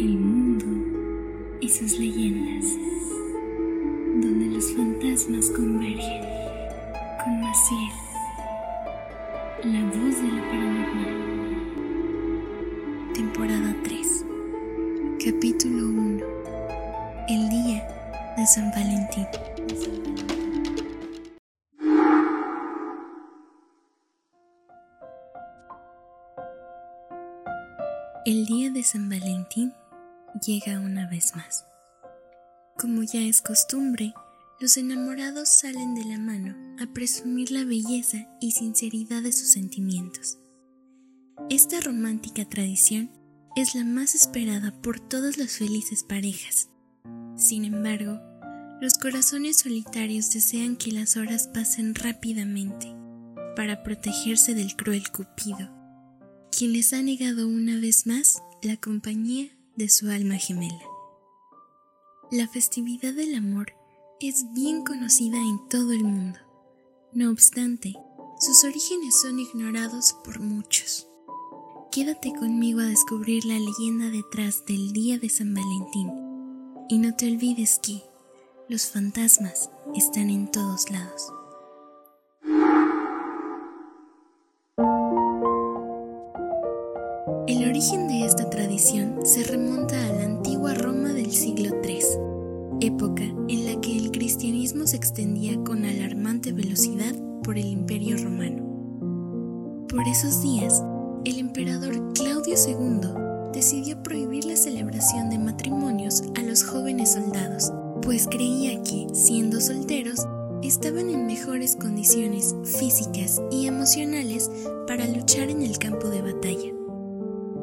el mundo y sus leyendas, donde los fantasmas convergen con Maciel, la voz de la paranormal. Temporada 3, capítulo 1, el día de San Valentín. El día de San Valentín llega una vez más. Como ya es costumbre, los enamorados salen de la mano a presumir la belleza y sinceridad de sus sentimientos. Esta romántica tradición es la más esperada por todas las felices parejas. Sin embargo, los corazones solitarios desean que las horas pasen rápidamente para protegerse del cruel Cupido quien les ha negado una vez más la compañía de su alma gemela. La festividad del amor es bien conocida en todo el mundo. No obstante, sus orígenes son ignorados por muchos. Quédate conmigo a descubrir la leyenda detrás del Día de San Valentín y no te olvides que los fantasmas están en todos lados. El origen de esta tradición se remonta época en la que el cristianismo se extendía con alarmante velocidad por el imperio romano. Por esos días, el emperador Claudio II decidió prohibir la celebración de matrimonios a los jóvenes soldados, pues creía que, siendo solteros, estaban en mejores condiciones físicas y emocionales para luchar en el campo de batalla.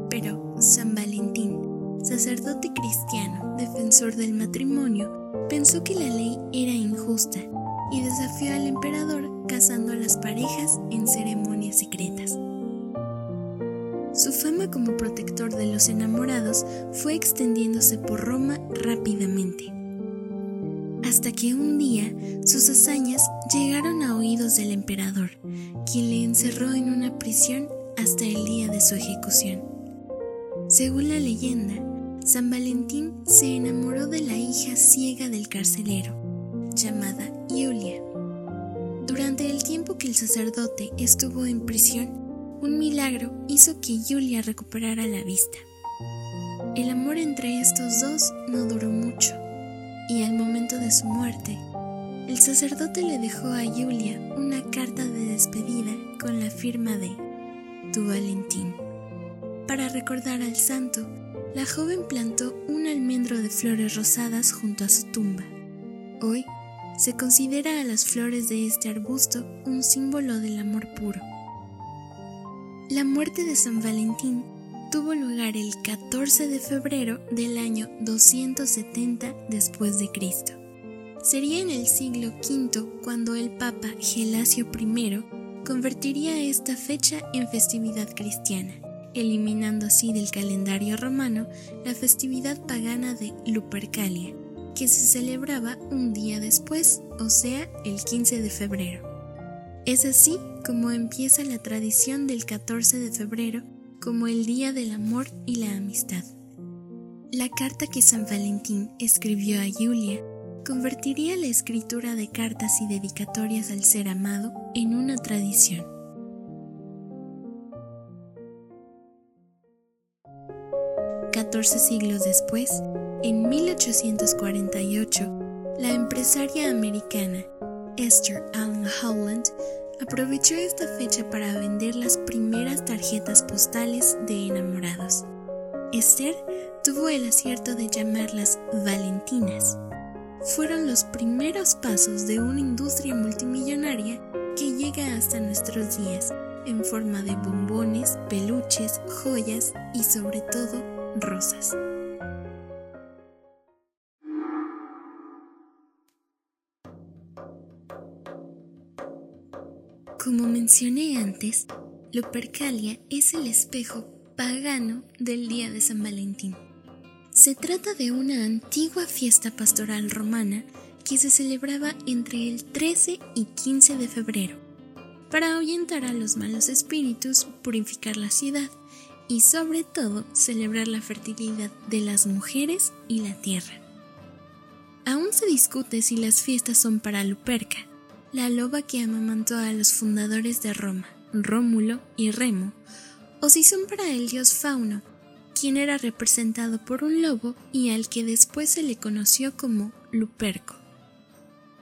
Pero San Valentín, sacerdote cristiano, defensor del matrimonio, pensó que la ley era injusta y desafió al emperador casando a las parejas en ceremonias secretas. Su fama como protector de los enamorados fue extendiéndose por Roma rápidamente, hasta que un día sus hazañas llegaron a oídos del emperador, quien le encerró en una prisión hasta el día de su ejecución. Según la leyenda, San Valentín se enamoró de la hija ciega del carcelero, llamada Julia. Durante el tiempo que el sacerdote estuvo en prisión, un milagro hizo que Julia recuperara la vista. El amor entre estos dos no duró mucho, y al momento de su muerte, el sacerdote le dejó a Julia una carta de despedida con la firma de Tu Valentín. Para recordar al santo, la joven plantó un almendro de flores rosadas junto a su tumba. Hoy se considera a las flores de este arbusto un símbolo del amor puro. La muerte de San Valentín tuvo lugar el 14 de febrero del año 270 después de Cristo. Sería en el siglo V cuando el Papa Gelasio I convertiría esta fecha en festividad cristiana eliminando así del calendario romano la festividad pagana de Lupercalia, que se celebraba un día después, o sea, el 15 de febrero. Es así como empieza la tradición del 14 de febrero como el Día del Amor y la Amistad. La carta que San Valentín escribió a Julia convertiría la escritura de cartas y dedicatorias al ser amado en una tradición. 14 siglos después, en 1848, la empresaria americana Esther Allen Howland aprovechó esta fecha para vender las primeras tarjetas postales de enamorados. Esther tuvo el acierto de llamarlas Valentinas. Fueron los primeros pasos de una industria multimillonaria que llega hasta nuestros días en forma de bombones, peluches, joyas y sobre todo rosas. Como mencioné antes, Lupercalia es el espejo pagano del día de San Valentín. Se trata de una antigua fiesta pastoral romana que se celebraba entre el 13 y 15 de febrero, para ahuyentar a los malos espíritus, purificar la ciudad y sobre todo celebrar la fertilidad de las mujeres y la tierra. Aún se discute si las fiestas son para Luperca, la loba que amamantó a los fundadores de Roma, Rómulo y Remo, o si son para el dios Fauno, quien era representado por un lobo y al que después se le conoció como Luperco.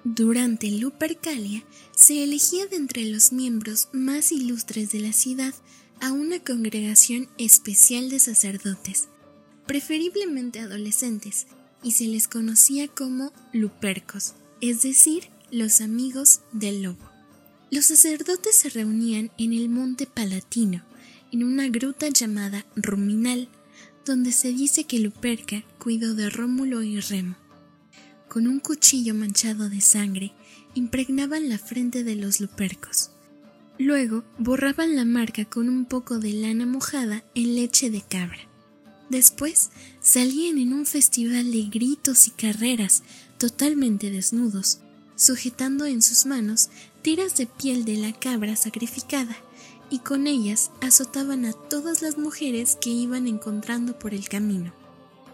Durante Lupercalia se elegía de entre los miembros más ilustres de la ciudad a una congregación especial de sacerdotes, preferiblemente adolescentes, y se les conocía como Lupercos, es decir, los amigos del lobo. Los sacerdotes se reunían en el monte Palatino, en una gruta llamada Ruminal, donde se dice que Luperca cuidó de Rómulo y Remo. Con un cuchillo manchado de sangre, impregnaban la frente de los lupercos. Luego borraban la marca con un poco de lana mojada en leche de cabra. Después salían en un festival de gritos y carreras, totalmente desnudos, sujetando en sus manos tiras de piel de la cabra sacrificada, y con ellas azotaban a todas las mujeres que iban encontrando por el camino,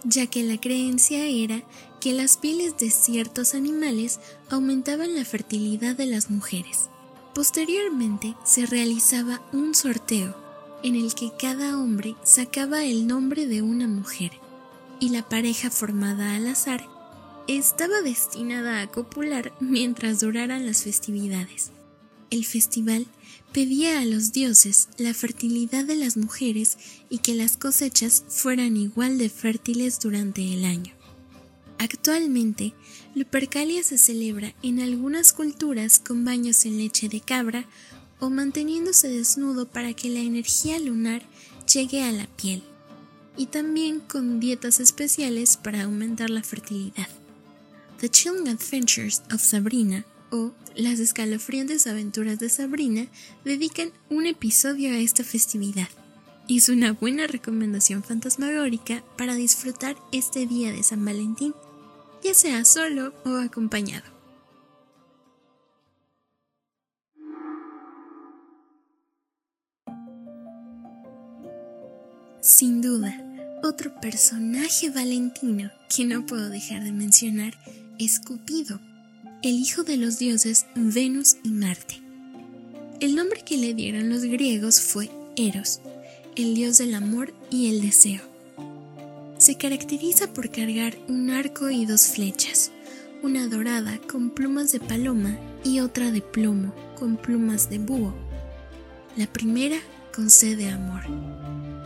ya que la creencia era que las pieles de ciertos animales aumentaban la fertilidad de las mujeres. Posteriormente se realizaba un sorteo en el que cada hombre sacaba el nombre de una mujer y la pareja formada al azar estaba destinada a copular mientras duraran las festividades. El festival pedía a los dioses la fertilidad de las mujeres y que las cosechas fueran igual de fértiles durante el año. Actualmente, Lupercalia se celebra en algunas culturas con baños en leche de cabra o manteniéndose desnudo para que la energía lunar llegue a la piel, y también con dietas especiales para aumentar la fertilidad. The Chilling Adventures of Sabrina o Las escalofriantes aventuras de Sabrina dedican un episodio a esta festividad. Es una buena recomendación fantasmagórica para disfrutar este día de San Valentín, ya sea solo o acompañado. Sin duda, otro personaje valentino que no puedo dejar de mencionar es Cupido, el hijo de los dioses Venus y Marte. El nombre que le dieron los griegos fue Eros, el dios del amor y el deseo. Se caracteriza por cargar un arco y dos flechas, una dorada con plumas de paloma y otra de plomo con plumas de búho. La primera concede amor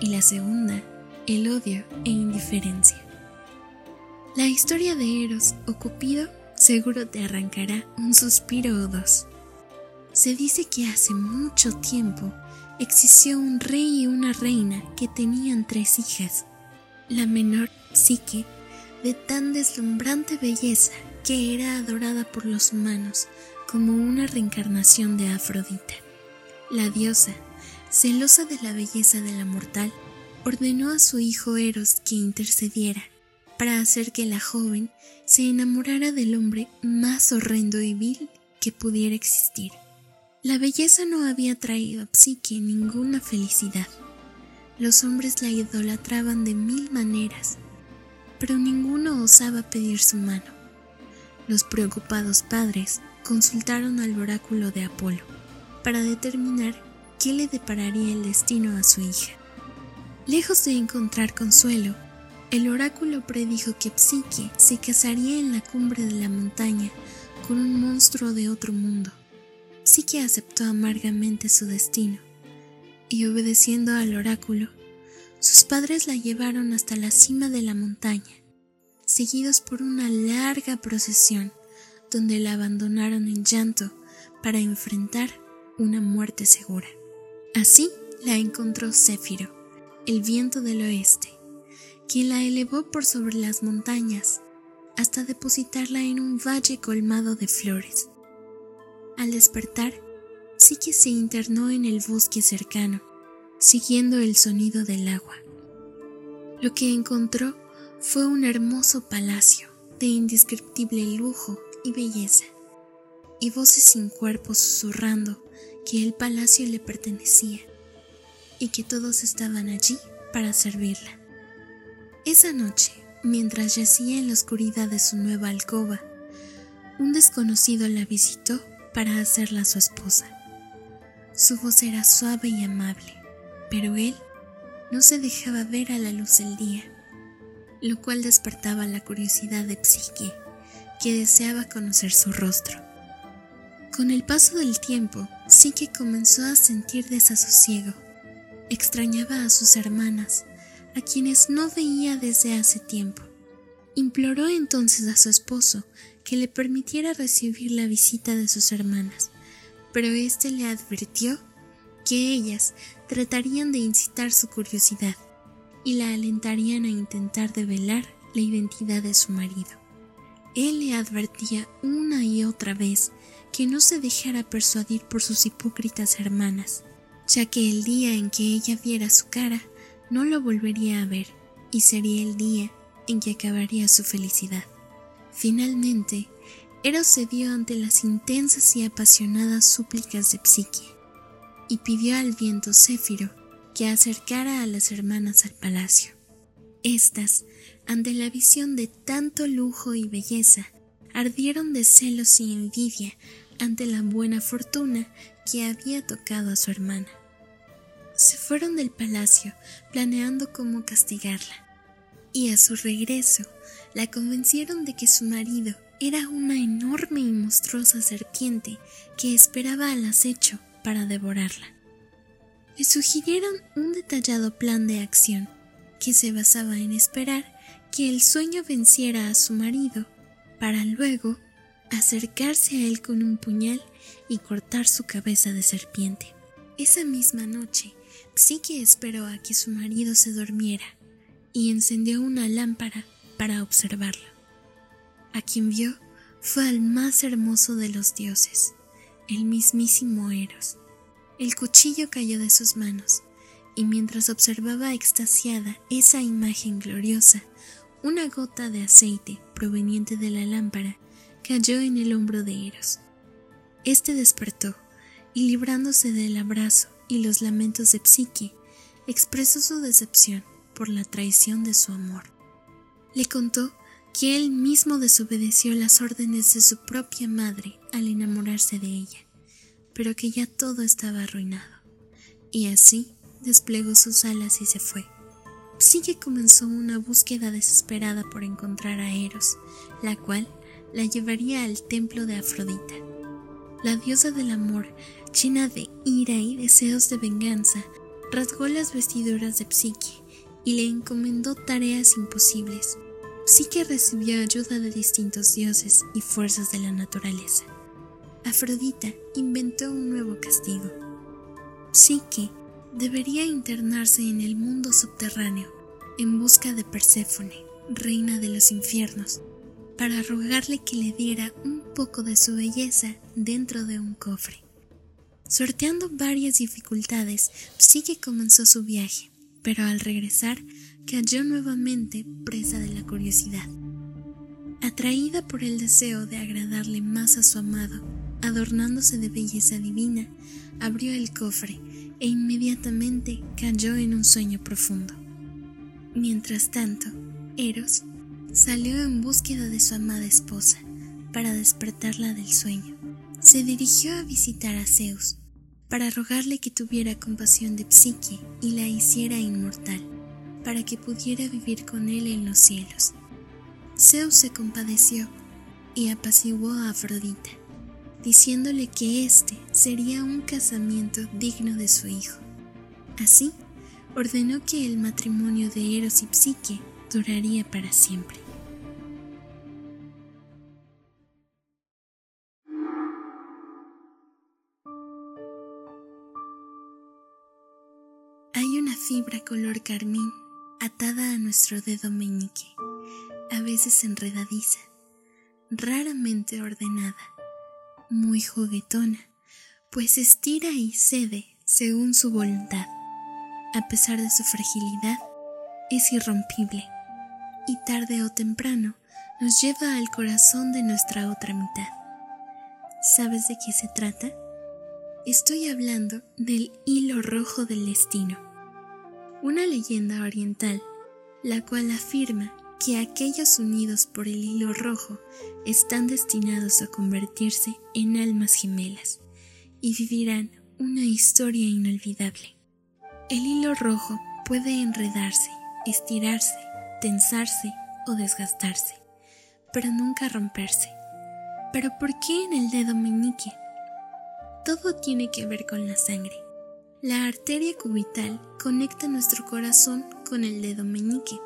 y la segunda el odio e indiferencia. La historia de Eros o Cupido seguro te arrancará un suspiro o dos. Se dice que hace mucho tiempo existió un rey y una reina que tenían tres hijas. La menor, Psique, de tan deslumbrante belleza que era adorada por los humanos como una reencarnación de Afrodita. La diosa, celosa de la belleza de la mortal, ordenó a su hijo Eros que intercediera para hacer que la joven se enamorara del hombre más horrendo y vil que pudiera existir. La belleza no había traído a Psique ninguna felicidad. Los hombres la idolatraban de mil maneras, pero ninguno osaba pedir su mano. Los preocupados padres consultaron al oráculo de Apolo para determinar qué le depararía el destino a su hija. Lejos de encontrar consuelo, el oráculo predijo que Psique se casaría en la cumbre de la montaña con un monstruo de otro mundo. Psique aceptó amargamente su destino, y obedeciendo al oráculo, sus padres la llevaron hasta la cima de la montaña, seguidos por una larga procesión, donde la abandonaron en llanto para enfrentar una muerte segura. Así la encontró Céfiro, el viento del oeste, quien la elevó por sobre las montañas hasta depositarla en un valle colmado de flores. Al despertar, Psique se internó en el bosque cercano, siguiendo el sonido del agua. Lo que encontró fue un hermoso palacio de indescriptible lujo y belleza, y voces sin cuerpo susurrando que el palacio le pertenecía y que todos estaban allí para servirla. Esa noche, mientras yacía en la oscuridad de su nueva alcoba, un desconocido la visitó para hacerla su esposa. Su voz era suave y amable, pero él no se dejaba ver a la luz del día, lo cual despertaba la curiosidad de Psique, que deseaba conocer su rostro. Con el paso del tiempo, Psique comenzó a sentir desasosiego. Extrañaba a sus hermanas, a quienes no veía desde hace tiempo. Imploró entonces a su esposo que le permitiera recibir la visita de sus hermanas, pero éste le advirtió que ellas tratarían de incitar su curiosidad y la alentarían a intentar develar la identidad de su marido. Él le advertía una y otra vez que no se dejara persuadir por sus hipócritas hermanas, ya que el día en que ella viera su cara no lo volvería a ver y sería el día en que acabaría su felicidad. Finalmente, Eros cedió ante las intensas y apasionadas súplicas de Psique y pidió al viento Céfiro que acercara a las hermanas al palacio. Estas, ante la visión de tanto lujo y belleza, ardieron de celos y envidia ante la buena fortuna que había tocado a su hermana. Se fueron del palacio planeando cómo castigarla, y a su regreso la convencieron de que su marido era una enorme y monstruosa serpiente que esperaba al acecho para devorarla. Le sugirieron un detallado plan de acción que se basaba en esperar que el sueño venciera a su marido para luego acercarse a él con un puñal y cortar su cabeza de serpiente. Esa misma noche, Psique esperó a que su marido se durmiera y encendió una lámpara para observarlo. A quien vio fue al más hermoso de los dioses, el mismísimo Eros. El cuchillo cayó de sus manos, y mientras observaba extasiada esa imagen gloriosa, una gota de aceite proveniente de la lámpara cayó en el hombro de Eros. Este despertó y librándose del abrazo y los lamentos de Psique, expresó su decepción por la traición de su amor. Le contó que él mismo desobedeció las órdenes de su propia madre al enamorarse de ella, pero que ya todo estaba arruinado. Y así desplegó sus alas y se fue. Psique comenzó una búsqueda desesperada por encontrar a Eros, la cual la llevaría al templo de Afrodita. La diosa del amor, llena de ira y deseos de venganza, rasgó las vestiduras de Psique y le encomendó tareas imposibles Psique recibió ayuda de distintos dioses y fuerzas de la naturaleza. Afrodita inventó un nuevo castigo. Psique debería internarse en el mundo subterráneo en busca de Perséfone, reina de los infiernos, para rogarle que le diera un poco de su belleza dentro de un cofre. Sorteando varias dificultades, Psique comenzó su viaje, pero al regresar cayó nuevamente presa de la curiosidad. Atraída por el deseo de agradarle más a su amado, adornándose de belleza divina, abrió el cofre e inmediatamente cayó en un sueño profundo. Mientras tanto, Eros salió en búsqueda de su amada esposa para despertarla del sueño. Se dirigió a visitar a Zeus para rogarle que tuviera compasión de Psique y la hiciera inmortal para que pudiera vivir con él en los cielos. Zeus se compadeció y apaciguó a Afrodita, diciéndole que éste sería un casamiento digno de su hijo. Así, ordenó que el matrimonio de Eros y Psique duraría para siempre. Hay una fibra color carmín atada a nuestro dedo meñique, a veces enredadiza, raramente ordenada, muy juguetona, pues estira y cede según su voluntad. A pesar de su fragilidad, es irrompible y tarde o temprano nos lleva al corazón de nuestra otra mitad. ¿Sabes de qué se trata? Estoy hablando del hilo rojo del destino una leyenda oriental, la cual afirma que aquellos unidos por el hilo rojo están destinados a convertirse en almas gemelas y vivirán una historia inolvidable. El hilo rojo puede enredarse, estirarse, tensarse o desgastarse, pero nunca romperse. ¿Pero por qué en el dedo meñique? Todo tiene que ver con la sangre. La arteria cubital conecta nuestro corazón con el dedo meñique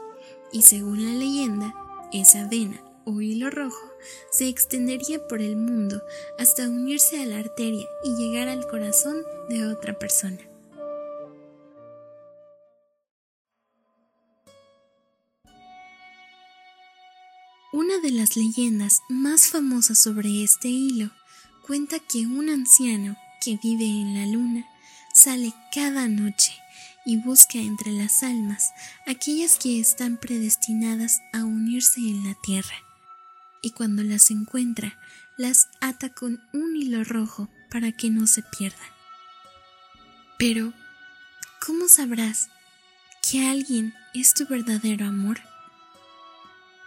y según la leyenda, esa vena o hilo rojo se extendería por el mundo hasta unirse a la arteria y llegar al corazón de otra persona. Una de las leyendas más famosas sobre este hilo cuenta que un anciano que vive en la luna sale cada noche y busca entre las almas aquellas que están predestinadas a unirse en la tierra. Y cuando las encuentra, las ata con un hilo rojo para que no se pierdan. Pero, ¿cómo sabrás que alguien es tu verdadero amor?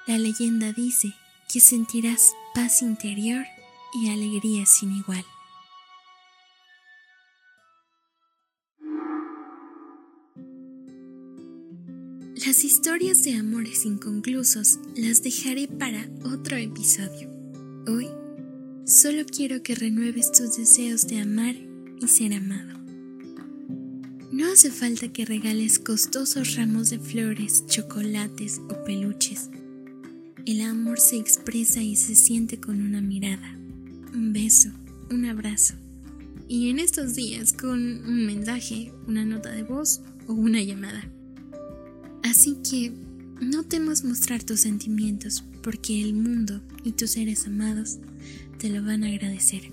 La leyenda dice que sentirás paz interior y alegría sin igual. Las historias de amores inconclusos las dejaré para otro episodio. Hoy solo quiero que renueves tus deseos de amar y ser amado. No hace falta que regales costosos ramos de flores, chocolates o peluches. El amor se expresa y se siente con una mirada, un beso, un abrazo. Y en estos días con un mensaje, una nota de voz o una llamada. Así que no temas mostrar tus sentimientos porque el mundo y tus seres amados te lo van a agradecer.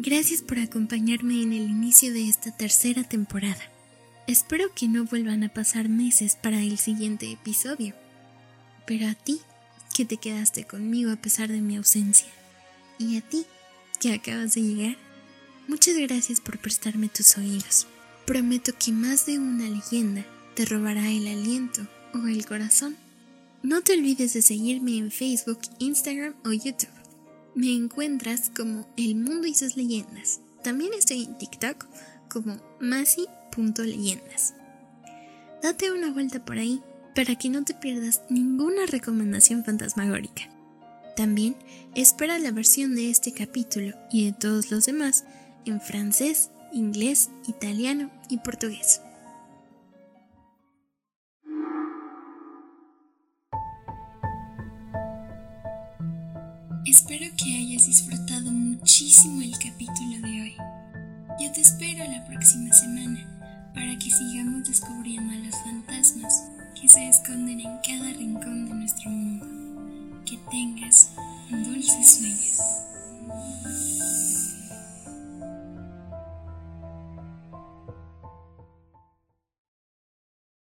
Gracias por acompañarme en el inicio de esta tercera temporada. Espero que no vuelvan a pasar meses para el siguiente episodio. Pero a ti, que te quedaste conmigo a pesar de mi ausencia, y a ti, que acabas de llegar, Muchas gracias por prestarme tus oídos. Prometo que más de una leyenda te robará el aliento o el corazón. No te olvides de seguirme en Facebook, Instagram o YouTube. Me encuentras como El Mundo y sus leyendas. También estoy en TikTok como masi.leyendas. Date una vuelta por ahí para que no te pierdas ninguna recomendación fantasmagórica. También espera la versión de este capítulo y de todos los demás en francés, inglés, italiano y portugués. Espero que hayas disfrutado muchísimo el capítulo de hoy. Yo te espero la próxima semana para que sigamos descubriendo a los fantasmas que se esconden en cada rincón de nuestro mundo. Que tengas un dulce sueño.